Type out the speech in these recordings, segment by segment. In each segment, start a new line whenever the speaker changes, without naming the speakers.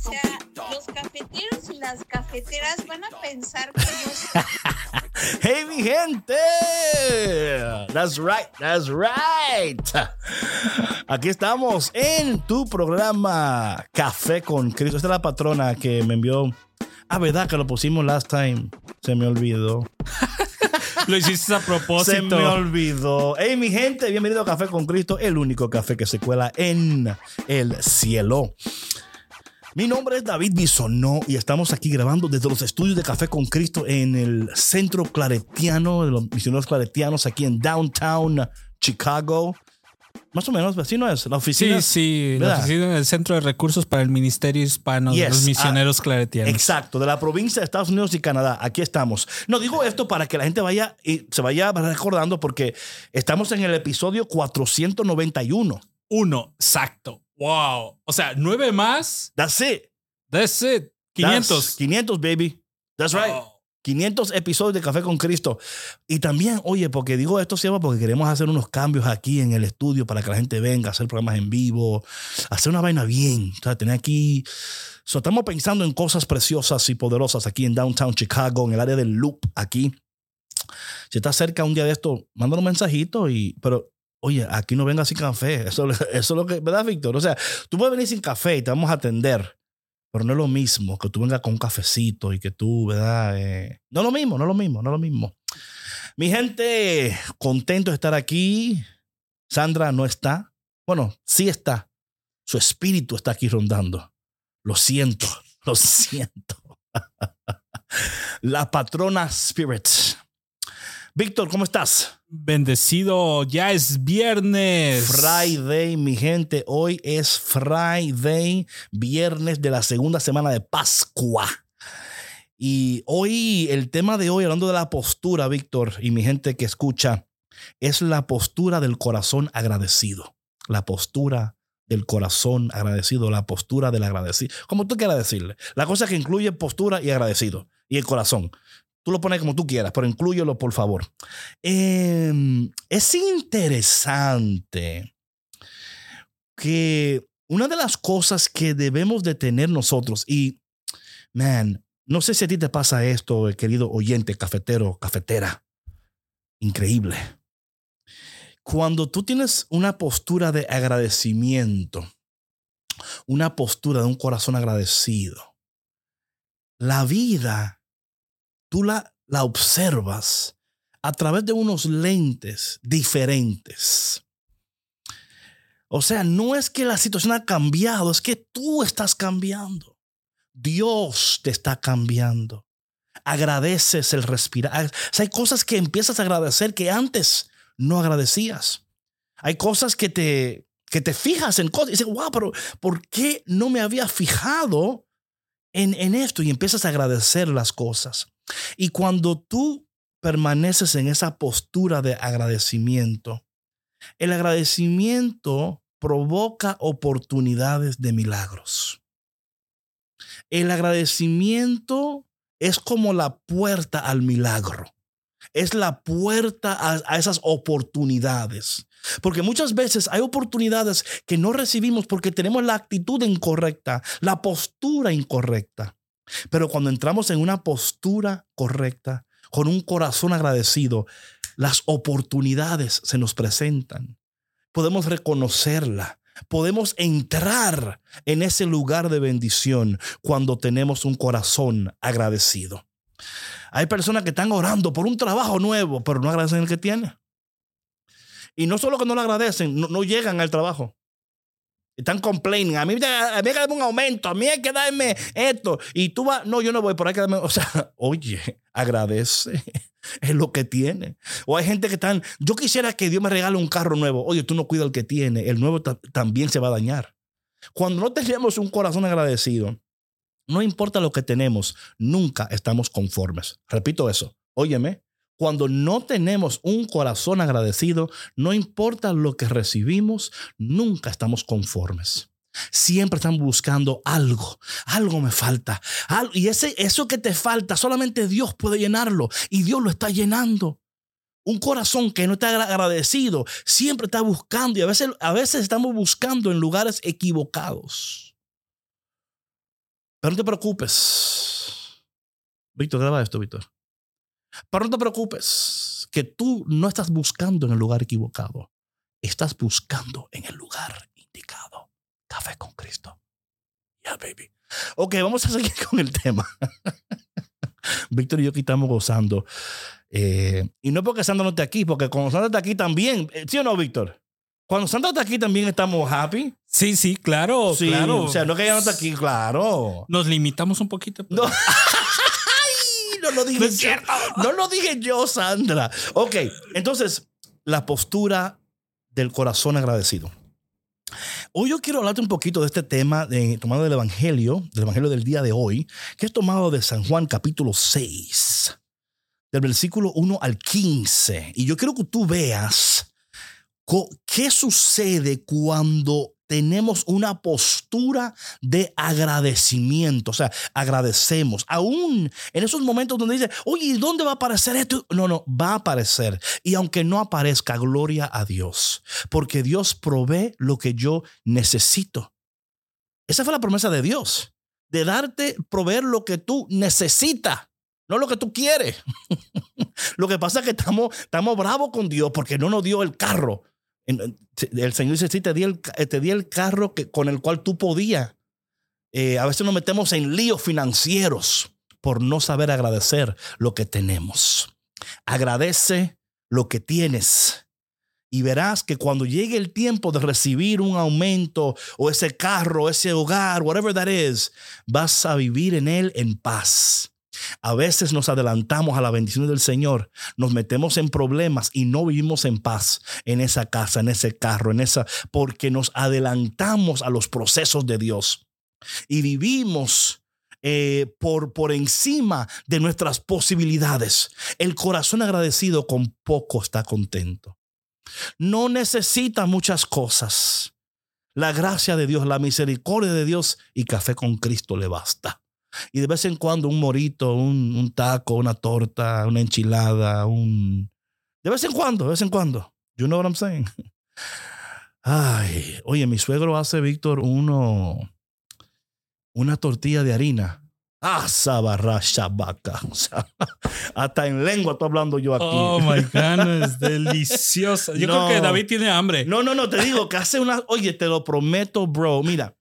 sea, los cafeteros y las cafeteras van a pensar que ellos
Hey, mi gente. That's right, that's right. Aquí estamos en tu programa Café con Cristo. Esta es la patrona que me envió. Ah, verdad que lo pusimos last time. Se me olvidó.
Lo hiciste a
Se
propósito.
me olvidó. Hey, mi gente, bienvenido a Café con Cristo, el único café que se cuela en el cielo. Mi nombre es David Bisonó y estamos aquí grabando desde los estudios de Café con Cristo en el centro claretiano de los misioneros claretianos aquí en downtown Chicago. Más o menos, así no es. La oficina.
Sí, sí, la oficina del Centro de Recursos para el Ministerio Hispano de los Misioneros
ah,
Claretianos.
Exacto, de la provincia de Estados Unidos y Canadá. Aquí estamos. No digo esto para que la gente vaya y se vaya recordando porque estamos en el episodio 491.
Uno, exacto. Wow. O sea, nueve más.
That's it.
That's it.
That's
500.
500, baby. That's right.
Wow.
500 episodios de Café con Cristo. Y también, oye, porque digo esto, Seba, porque queremos hacer unos cambios aquí en el estudio para que la gente venga, hacer programas en vivo, hacer una vaina bien. O sea, tener aquí. So, estamos pensando en cosas preciosas y poderosas aquí en Downtown Chicago, en el área del Loop, aquí. Si estás cerca un día de esto, manda un mensajito y. Pero. Oye, aquí no venga sin café. Eso, eso es lo que. ¿Verdad, Víctor? O sea, tú puedes venir sin café y te vamos a atender. Pero no es lo mismo que tú vengas con un cafecito y que tú, ¿verdad? Eh, no es lo mismo, no es lo mismo, no es lo mismo. Mi gente, contento de estar aquí. Sandra no está. Bueno, sí está. Su espíritu está aquí rondando. Lo siento, lo siento. La patrona Spirit. Víctor, ¿cómo estás?
Bendecido, ya es viernes.
Friday, mi gente. Hoy es Friday, viernes de la segunda semana de Pascua. Y hoy, el tema de hoy, hablando de la postura, Víctor, y mi gente que escucha, es la postura del corazón agradecido. La postura del corazón agradecido, la postura del agradecido. Como tú quieras decirle. La cosa que incluye postura y agradecido. Y el corazón. Tú lo pones como tú quieras, pero inclúyelo, por favor. Eh, es interesante que una de las cosas que debemos de tener nosotros, y, man, no sé si a ti te pasa esto, eh, querido oyente, cafetero, cafetera, increíble. Cuando tú tienes una postura de agradecimiento, una postura de un corazón agradecido, la vida, tú la, la observas a través de unos lentes diferentes. O sea, no es que la situación ha cambiado, es que tú estás cambiando. Dios te está cambiando. Agradeces el respirar. Sea, hay cosas que empiezas a agradecer que antes no agradecías. Hay cosas que te, que te fijas en cosas y dices, wow, pero ¿por qué no me había fijado en, en esto? Y empiezas a agradecer las cosas. Y cuando tú permaneces en esa postura de agradecimiento, el agradecimiento provoca oportunidades de milagros. El agradecimiento es como la puerta al milagro. Es la puerta a, esas oportunidades. Porque muchas veces hay oportunidades que no recibimos porque tenemos la actitud incorrecta, la postura incorrecta. Pero cuando entramos en una postura correcta, con un corazón agradecido, las oportunidades se nos presentan. Podemos reconocerla. Podemos entrar en ese lugar de bendición cuando tenemos un corazón agradecido. Hay personas que están orando por un trabajo nuevo, pero no agradecen el que tiene. Y no solo que no le agradecen, no llegan al trabajo. Están complaining. A mí, a mí hay que darme un aumento. A mí hay que darme esto. Y tú vas, no, yo no voy, por ahí que darme. O sea, oye, agradece. Es lo que tiene. O hay gente que están, yo quisiera que Dios me regale un carro nuevo. Oye, tú no cuidas el que tiene. El nuevo ta- también se va a dañar. Cuando no tenemos un corazón agradecido, no importa lo que tenemos, nunca estamos conformes. Repito eso. Óyeme, cuando no tenemos un corazón agradecido, no importa lo que recibimos, nunca estamos conformes. Siempre están buscando algo, algo me falta. y ese, eso que te falta, solamente Dios puede llenarlo y Dios lo está llenando. Un corazón que no está agra- agradecido siempre está buscando y a veces, a veces estamos buscando en lugares equivocados. Pero no te preocupes. Víctor, graba esto, Víctor. Pero no te preocupes, que tú no estás buscando en el lugar equivocado. Estás buscando en el lugar indicado. Café con Cristo. Yeah, baby. Ok, vamos a seguir con el tema. Víctor y yo aquí estamos gozando. Eh, y no porque Sandra no esté aquí, porque cuando Sandra está aquí también, eh, ¿sí o no, Víctor? Cuando Sandra está aquí también estamos happy.
Sí, sí, claro,
sí,
claro.
o sea, no que ella no está aquí, claro.
Nos limitamos un poquito.
No. No lo dije
No es
yo.
cierto.
No lo dije yo, Sandra. Ok, entonces, la postura del corazón agradecido. Hoy yo quiero hablarte un poquito de este tema de, tomado del Evangelio, del Evangelio del día de hoy, que es tomado de San Juan capítulo 6, del versículo 1 al 15. Y yo quiero que tú veas qué sucede cuando tenemos una postura de agradecimiento. O sea, agradecemos. Aún en esos momentos donde dice, oye, ¿y dónde va a aparecer esto? No, no, va a aparecer. Y aunque no aparezca, gloria a Dios. Porque Dios provee lo que yo necesito. Esa fue la promesa de Dios. De darte, proveer lo que tú necesitas. No lo que tú quieres. lo que pasa es que estamos, estamos bravos con Dios porque no nos dio el carro. El Señor dice, te di el, ca- te di el carro que, con el cual tú podías. Eh, a veces nos metemos en líos financieros por no saber agradecer lo que tenemos. Agradece lo que tienes. Y verás que cuando llegue el tiempo de recibir un aumento o ese carro, ese hogar, whatever that is, vas a vivir en él en paz. A veces nos adelantamos a la bendición del Señor, nos metemos en problemas y no vivimos en paz en esa casa, en ese carro, en esa, porque nos adelantamos a los procesos de Dios y vivimos eh, por, por encima de nuestras posibilidades. El corazón agradecido con poco está contento. No necesita muchas cosas. La gracia de Dios, la misericordia de Dios y café con Cristo le basta. Y de vez en cuando un morito, un, un taco, una torta, una enchilada, un... De vez en cuando, de vez en cuando. You know what I'm saying? Ay, oye, mi suegro hace, Víctor, uno... Una tortilla de harina. Ah, sabarra shabaca. O sea, hasta en lengua estoy hablando yo aquí.
Oh my God, es deliciosa. Yo
No.
creo que David tiene hambre.
No, no, no, te digo que hace una. Oye, te lo prometo, bro. Mira,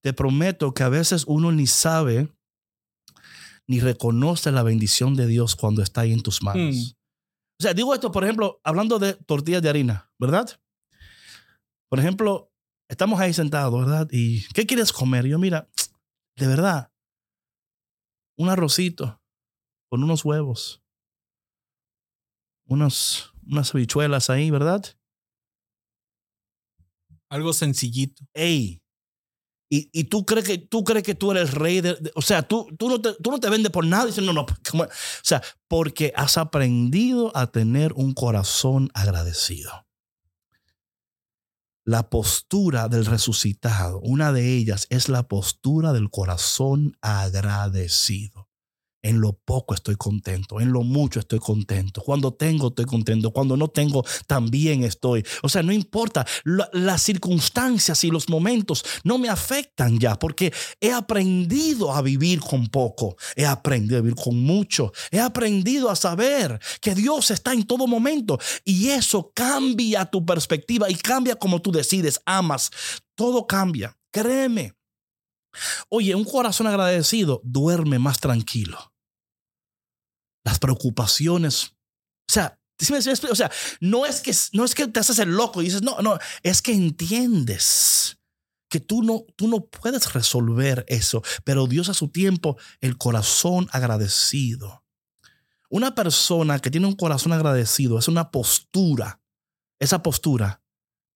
te prometo que a veces uno ni sabe ni reconoce la bendición de Dios cuando está ahí en tus manos.
Mm.
O sea, digo esto, por ejemplo, hablando de tortillas de harina, ¿verdad? Por ejemplo, estamos ahí sentados, ¿verdad? ¿Y qué quieres comer? Yo, mira, de verdad, un arrocito con unos huevos, unos, unas habichuelas ahí, ¿verdad?
Algo sencillito.
Ey. Y, tú crees que tú crees que tú eres rey de, o sea, tú, tú, no te, tú no te vendes por nada. Dices, no, no. O sea, porque has aprendido a tener un corazón agradecido. La postura del resucitado, una de ellas es la postura del corazón agradecido. En lo poco estoy contento, en lo mucho estoy contento. Cuando tengo, estoy contento. Cuando no tengo, también estoy. O sea, no importa. La- las circunstancias y los momentos no me afectan ya porque he aprendido a vivir con poco. He aprendido a vivir con mucho. He aprendido a saber que Dios está en todo momento. Y eso cambia tu perspectiva y cambia como tú decides, amas. Todo cambia. Créeme. Oye, un corazón agradecido duerme más tranquilo. Las preocupaciones, o sea, no es, que, no es que te haces el loco y dices, no, no, es que entiendes que tú no, tú no puedes resolver eso, pero Dios a su tiempo, el corazón agradecido. Una persona que tiene un corazón agradecido es una postura. Esa postura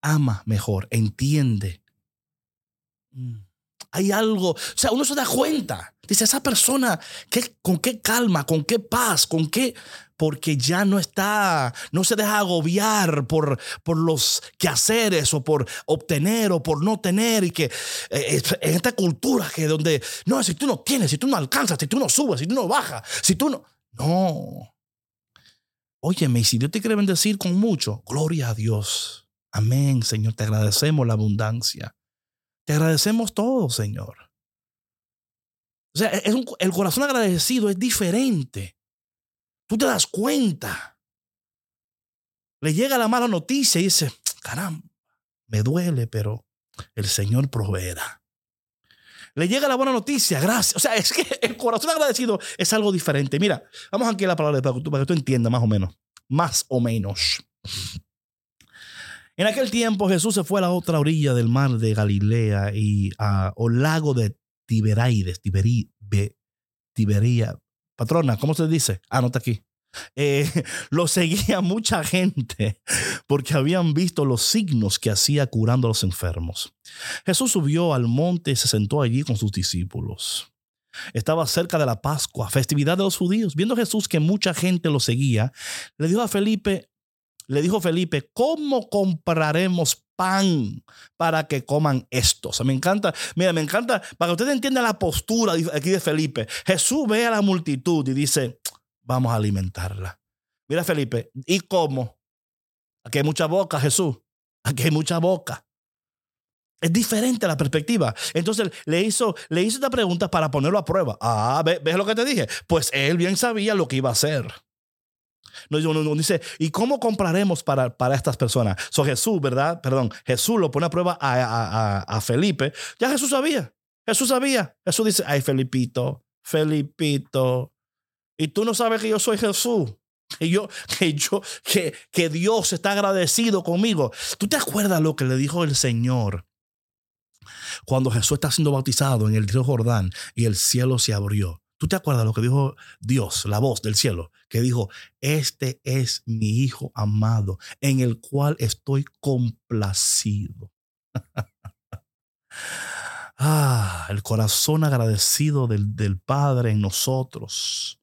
ama mejor, entiende. Mm. Hay algo, o sea, uno se da cuenta. Dice, esa persona, ¿qué, ¿con qué calma, con qué paz, con qué porque ya no está, no se deja agobiar por, por los quehaceres o por obtener o por no tener y que eh, en esta cultura que donde, no, si tú no tienes, si tú no alcanzas, si tú no subes, si tú no bajas, si tú no, no. Óyeme, y si Dios te quiere bendecir con mucho, gloria a Dios. Amén, Señor, te agradecemos la abundancia. Te agradecemos todo, Señor. O sea, es un- el corazón agradecido es diferente. Tú te das cuenta. Le llega la mala noticia y dice, caramba, me duele, pero el Señor proveerá. Le llega la buena noticia, gracias. O sea, es que el corazón agradecido es algo diferente. Mira, vamos aquí a la palabra para que tú, para que tú entiendas más o menos. Más o menos. En aquel tiempo Jesús se fue a la otra orilla del mar de Galilea y a, o lago de Tiberaides, Tiberi, Be- Tiberia. Patrona, ¿cómo se dice? Ah, no está aquí. Eh, lo seguía mucha gente porque habían visto los signos que hacía curando a los enfermos. Jesús subió al monte y se sentó allí con sus discípulos. Estaba cerca de la Pascua, festividad de los judíos. Viendo Jesús que mucha gente lo seguía, le dijo a Felipe, le dijo Felipe, ¿cómo compraremos pan para que coman esto? O me encanta, mira, me encanta, para que ustedes entiendan la postura aquí de Felipe. Jesús ve a la multitud y dice, vamos a alimentarla. Mira, Felipe, ¿y cómo? Aquí hay mucha boca, Jesús. Aquí hay mucha boca. Es diferente la perspectiva. Entonces le hizo, le hizo esta pregunta para ponerlo a prueba. Ah, ¿ves, ves lo que te dije? Pues él bien sabía lo que iba a hacer. No, no, no, dice, ¿y cómo compraremos para, para estas personas? So Jesús, ¿verdad? Perdón, Jesús lo pone a prueba a Felipe. Ya Jesús sabía. Jesús sabía. Jesús dice, ay, Felipito, Felipito. Y tú no sabes que yo soy Jesús. Que yo, que yo, que, que Dios está agradecido conmigo. ¿Tú te acuerdas lo que le dijo el Señor cuando Jesús está siendo bautizado en el río Jordán y el cielo se abrió? ¿Tú te acuerdas lo que dijo Dios, la voz del cielo? Que dijo, este es mi Hijo amado, en el cual estoy complacido. ah, el corazón agradecido del, del Padre en nosotros.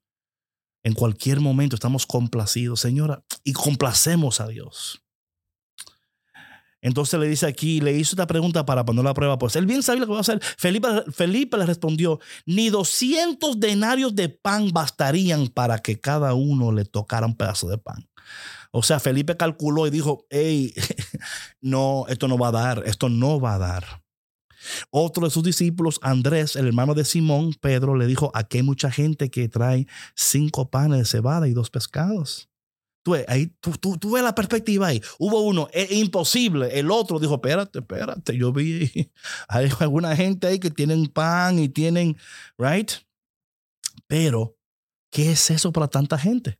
En cualquier momento estamos complacidos, Señora, y complacemos a Dios. Entonces le dice aquí, le hizo esta pregunta para poner la prueba. Pues él bien sabía lo que va a hacer. Felipe, Felipe le respondió, ni 200 denarios de pan bastarían para que cada uno le tocara un pedazo de pan. O sea, Felipe calculó y dijo, hey, no, esto no va a dar, esto no va a dar. Otro de sus discípulos, Andrés, el hermano de Simón, Pedro, le dijo, aquí hay mucha gente que trae cinco panes de cebada y dos pescados. Tú, ahí, tú, tú, tú ves la perspectiva ahí. Hubo uno, es imposible. El otro dijo, espérate, espérate. Yo vi, hay alguna gente ahí que tienen pan y tienen, right? Pero, ¿qué es eso para tanta gente?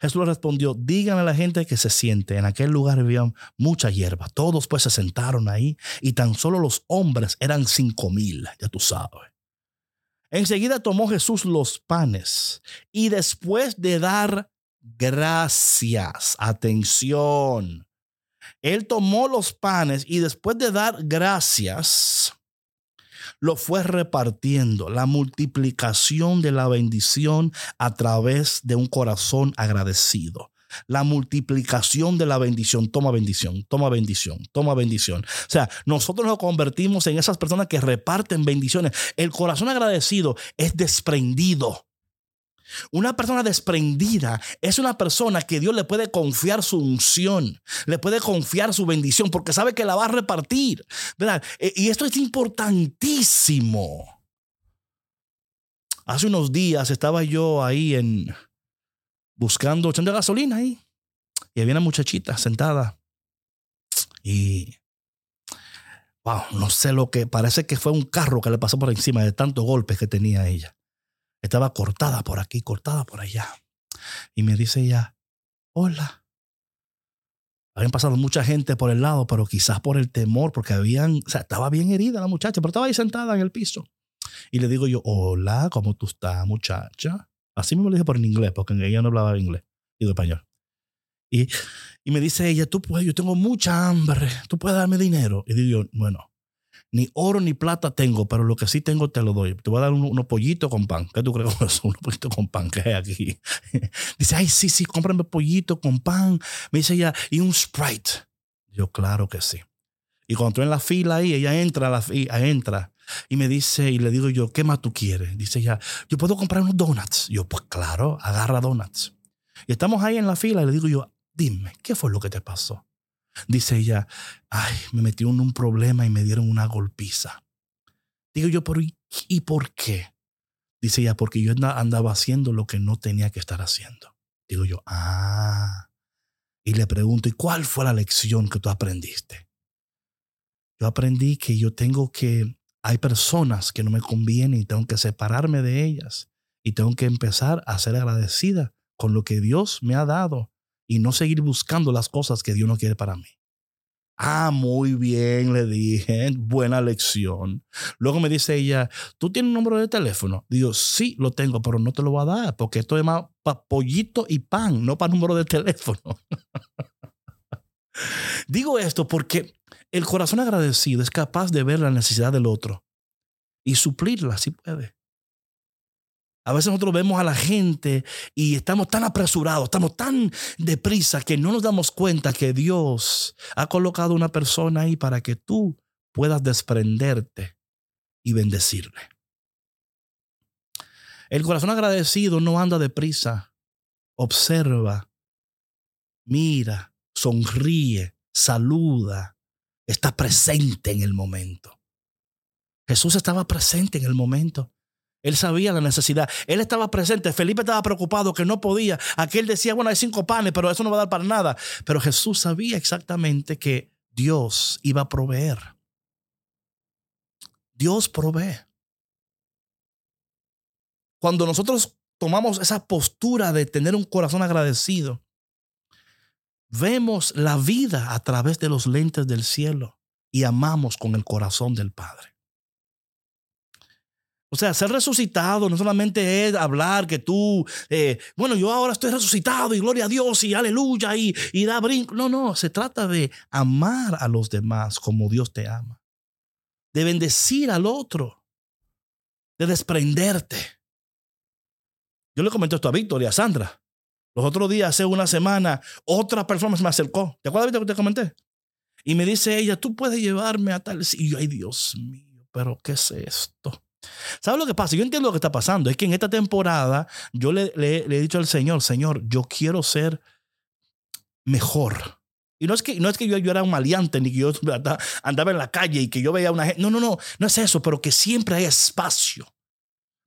Jesús le respondió, díganle a la gente que se siente. En aquel lugar había mucha hierba. Todos pues se sentaron ahí y tan solo los hombres eran cinco mil, ya tú sabes. Enseguida tomó Jesús los panes y después de dar gracias, atención, él tomó los panes y después de dar gracias, lo fue repartiendo, la multiplicación de la bendición a través de un corazón agradecido. La multiplicación de la bendición, toma bendición, toma bendición, toma bendición. O sea, nosotros nos convertimos en esas personas que reparten bendiciones. El corazón agradecido es desprendido. Una persona desprendida es una persona que Dios le puede confiar su unción, le puede confiar su bendición porque sabe que la va a repartir. ¿verdad? Y esto es importantísimo. Hace unos días estaba yo ahí en buscando, echando gasolina ahí. Y había una muchachita sentada. Y wow, no sé lo que parece que fue un carro que le pasó por encima de tantos golpes que tenía ella. Estaba cortada por aquí, cortada por allá. Y me dice ella, hola. Habían pasado mucha gente por el lado, pero quizás por el temor, porque habían, o sea, estaba bien herida la muchacha, pero estaba ahí sentada en el piso. Y le digo yo, hola, ¿cómo tú estás, muchacha? Así mismo le dije por en inglés, porque ella no hablaba inglés, digo español. Y, y me dice ella, tú puedes, yo tengo mucha hambre, tú puedes darme dinero. Y digo yo, bueno, ni oro ni plata tengo, pero lo que sí tengo te lo doy. Te voy a dar unos pollitos con pan. ¿Qué tú crees con eso? Unos pollitos con pan que hay aquí. dice, ay, sí, sí, cómprame pollito con pan. Me dice ella, y un Sprite. Yo, claro que sí. Y cuando estoy en la fila ahí, ella entra, la, entra y me dice, y le digo yo, ¿qué más tú quieres? Dice ella, yo puedo comprar unos donuts. Yo, pues claro, agarra donuts. Y estamos ahí en la fila y le digo yo, dime, ¿qué fue lo que te pasó? Dice ella, ay, me metí en un problema y me dieron una golpiza. Digo yo, pero ¿y por qué? Dice ella, porque yo andaba haciendo lo que no tenía que estar haciendo. Digo yo, ah. Y le pregunto, ¿y cuál fue la lección que tú aprendiste? Yo aprendí que yo tengo que, hay personas que no me convienen y tengo que separarme de ellas y tengo que empezar a ser agradecida con lo que Dios me ha dado y no seguir buscando las cosas que Dios no quiere para mí. Ah, muy bien, le dije, buena lección. Luego me dice ella, ¿tú tienes un número de teléfono? Digo, sí, lo tengo, pero no te lo voy a dar porque esto es más para pollito y pan, no para número de teléfono. Digo esto porque el corazón agradecido es capaz de ver la necesidad del otro y suplirla si puede. A veces nosotros vemos a la gente y estamos tan apresurados, estamos tan deprisa que no nos damos cuenta que Dios ha colocado una persona ahí para que tú puedas desprenderte y bendecirle. El corazón agradecido no anda deprisa, observa, mira, sonríe, saluda, está presente en el momento. Jesús estaba presente en el momento. Él sabía la necesidad. Él estaba presente. Felipe estaba preocupado que no podía. Aquel decía, bueno, hay cinco panes, pero eso no va a dar para nada. Pero Jesús sabía exactamente que Dios iba a proveer. Dios provee. Cuando nosotros tomamos esa postura de tener un corazón agradecido, vemos la vida a través de los lentes del cielo y amamos con el corazón del Padre. O sea, ser resucitado no solamente es hablar que tú, eh, bueno, yo ahora estoy resucitado y gloria a Dios y aleluya y, y da brinco. No, no, se trata de amar a los demás como Dios te ama. De bendecir al otro. De desprenderte. Yo le comenté esto a Víctor y a Sandra. Los otros días, hace una semana, otra persona me acercó. ¿Te acuerdas, Víctor, que te comenté? Y me dice ella, tú puedes llevarme a tal sitio. Ay, Dios mío, pero ¿qué es esto? ¿Sabes lo que pasa? Yo entiendo lo que está pasando. Es que en esta temporada yo le, he dicho al Señor, Señor, yo quiero ser mejor. Y no es que, no es que yo, yo era un maleante, ni que yo andaba en la calle y que yo veía a una gente. No, no, no, no es eso, pero que siempre hay espacio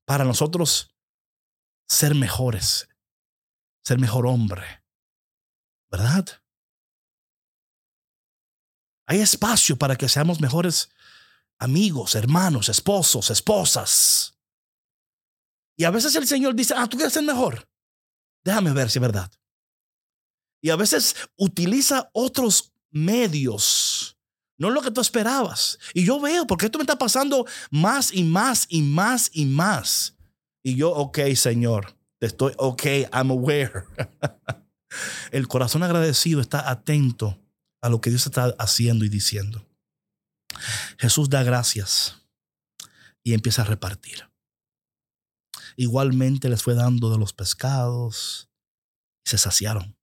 para nosotros ser mejores, ser mejor hombre. ¿Verdad? Hay espacio para que seamos mejores amigos, hermanos, esposos, esposas. Y a veces el Señor dice, ah, tú quieres ser mejor. Déjame ver si es verdad. Y a veces utiliza otros medios, no lo que tú esperabas. Y yo veo, porque esto me está pasando más y más y más y más. Y yo, ok, Señor, estoy, ok, I'm aware. el corazón agradecido está atento a lo que Dios está haciendo y diciendo. Jesús da gracias y empieza a repartir. Igualmente les fue dando de los pescados y se saciaron.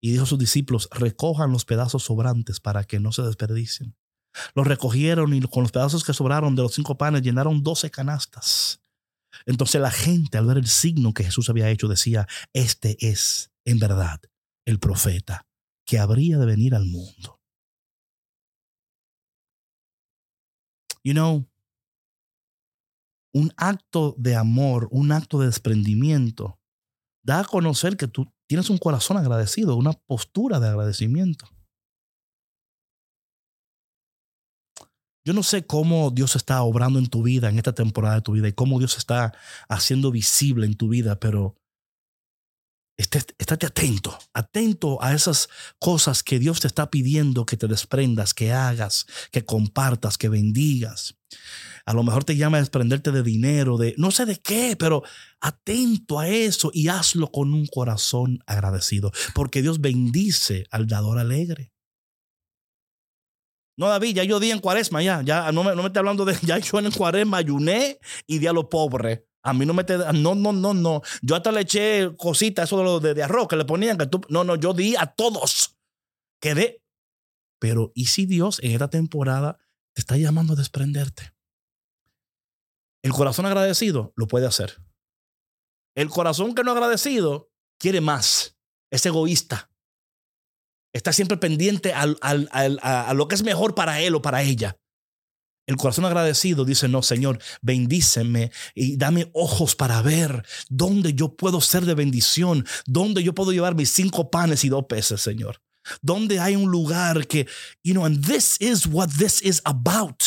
Y dijo a sus discípulos, recojan los pedazos sobrantes para que no se desperdicien. Los recogieron y con los pedazos que sobraron de los cinco panes llenaron doce canastas. Entonces la gente al ver el signo que Jesús había hecho decía, este es en verdad el profeta que habría de venir al mundo. You know, un acto de amor, un acto de desprendimiento, da a conocer que tú tienes un corazón agradecido, una postura de agradecimiento. Yo no sé cómo Dios está obrando en tu vida, en esta temporada de tu vida, y cómo Dios está haciendo visible en tu vida, pero estate atento, atento a esas cosas que Dios te está pidiendo que te desprendas, que hagas, que compartas, que bendigas. A lo mejor te llama a desprenderte de dinero, de no sé de qué, pero atento a eso y hazlo con un corazón agradecido, porque Dios bendice al dador alegre. No, David, ya yo di en cuaresma, ya, ya no me, no me hablando de, ya yo en cuaresma ayuné y di a lo pobre. A mí no me te, no, no, no, no. Yo hasta le eché cositas, eso de, lo de, arroz que le ponían, que tú, no, no, yo di a todos. Quedé. Pero, ¿y si Dios en esta temporada te está llamando a desprenderte? El corazón agradecido lo puede hacer. El corazón que no agradecido quiere más. Es egoísta. Está siempre pendiente al- al- al- a lo que es mejor para él o para ella. El corazón agradecido dice, no, Señor, bendíceme y dame ojos para ver dónde yo puedo ser de bendición, dónde yo puedo llevar mis cinco panes y dos peces, Señor. Dónde hay un lugar que, you know, and this is what this is about.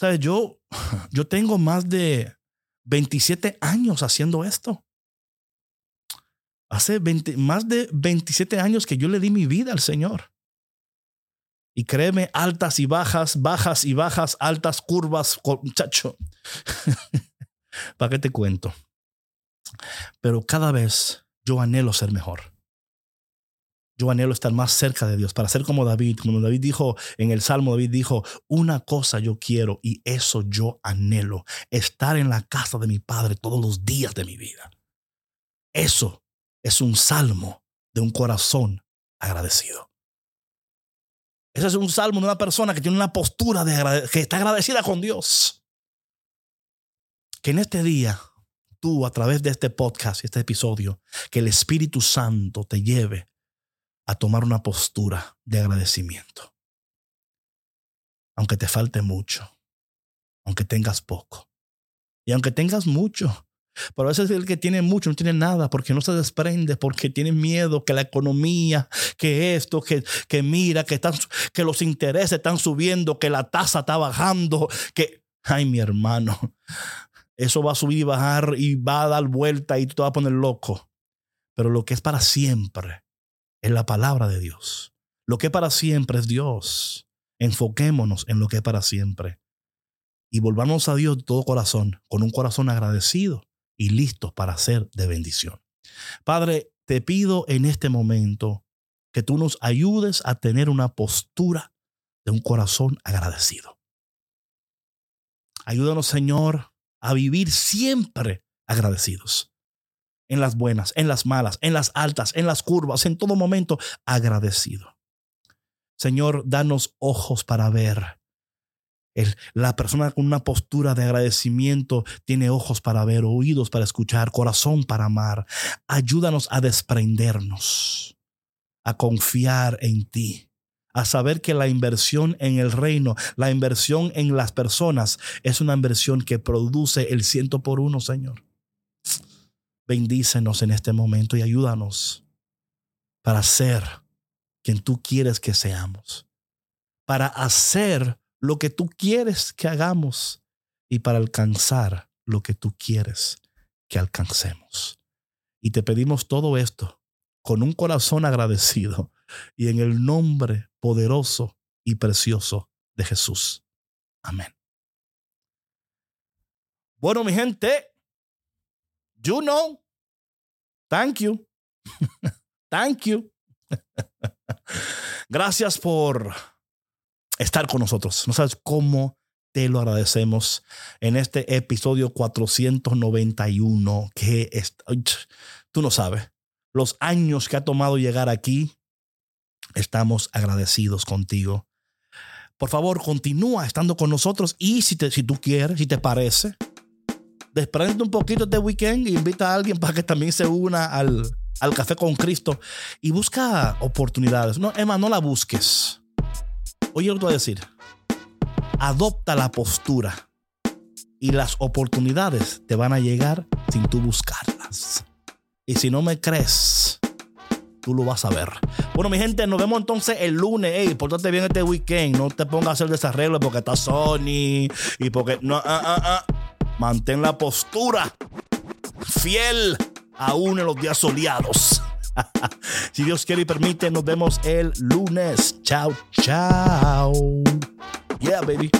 ¿Sabes? Yo, yo tengo más de 27 años haciendo esto. Hace 20 más de 27 años que yo le di mi vida al Señor. Y créeme, altas y bajas, bajas y bajas, altas curvas, muchacho. ¿Para qué te cuento? Pero cada vez yo anhelo ser mejor. Yo anhelo estar más cerca de Dios para ser como David. Como David dijo en el Salmo, David dijo, una cosa yo quiero y eso yo anhelo, estar en la casa de mi Padre todos los días de mi vida. Eso es un salmo de un corazón agradecido. Ese es un salmo de una persona que tiene una postura de que está agradecida con Dios. Que en este día, tú a través de este podcast, este episodio, que el Espíritu Santo te lleve a tomar una postura de agradecimiento. Aunque te falte mucho, aunque tengas poco y aunque tengas mucho. Pero a veces el que tiene mucho no tiene nada porque no se desprende, porque tiene miedo que la economía, que esto, que, que mira, que, están, que los intereses están subiendo, que la tasa está bajando, que, ay mi hermano, eso va a subir y bajar y va a dar vuelta y tú te vas a poner loco. Pero lo que es para siempre es la palabra de Dios. Lo que es para siempre es Dios. Enfoquémonos en lo que es para siempre. Y volvamos a Dios de todo corazón, con un corazón agradecido y listos para ser de bendición. Padre, te pido en este momento que tú nos ayudes a tener una postura de un corazón agradecido. Ayúdanos, Señor, a vivir siempre agradecidos. En las buenas, en las malas, en las altas, en las curvas, en todo momento agradecido. Señor, danos ojos para ver. La persona con una postura de agradecimiento tiene ojos para ver, oídos para escuchar, corazón para amar. Ayúdanos a desprendernos, a confiar en ti, a saber que la inversión en el reino, la inversión en las personas es una inversión que produce el ciento por uno, Señor. Bendícenos en este momento y ayúdanos para ser quien tú quieres que seamos, para hacer lo que tú quieres que hagamos y para alcanzar lo que tú quieres que alcancemos. Y te pedimos todo esto con un corazón agradecido y en el nombre poderoso y precioso de Jesús. Amén. Bueno, mi gente, you know, thank you, thank you. Gracias por estar con nosotros. No sabes cómo te lo agradecemos en este episodio 491 que es, tú no sabes los años que ha tomado llegar aquí. Estamos agradecidos contigo. Por favor, continúa estando con nosotros y si, te, si tú quieres, si te parece, desprende un poquito este weekend e invita a alguien para que también se una al, al café con Cristo y busca oportunidades. No, Emma, no la busques. Oye, lo que te voy a decir. Adopta la postura y las oportunidades te van a llegar sin tú buscarlas. Y si no me crees, tú lo vas a ver. Bueno, mi gente, nos vemos entonces el lunes. Ey, pórtate bien este weekend. No te pongas a hacer desarreglo porque está Sony y porque no. ah, ah, ah. Mantén la postura fiel aún en los días soleados. si Dios quiere y permite, nos vemos el lunes. Chao, chao. Yeah, baby.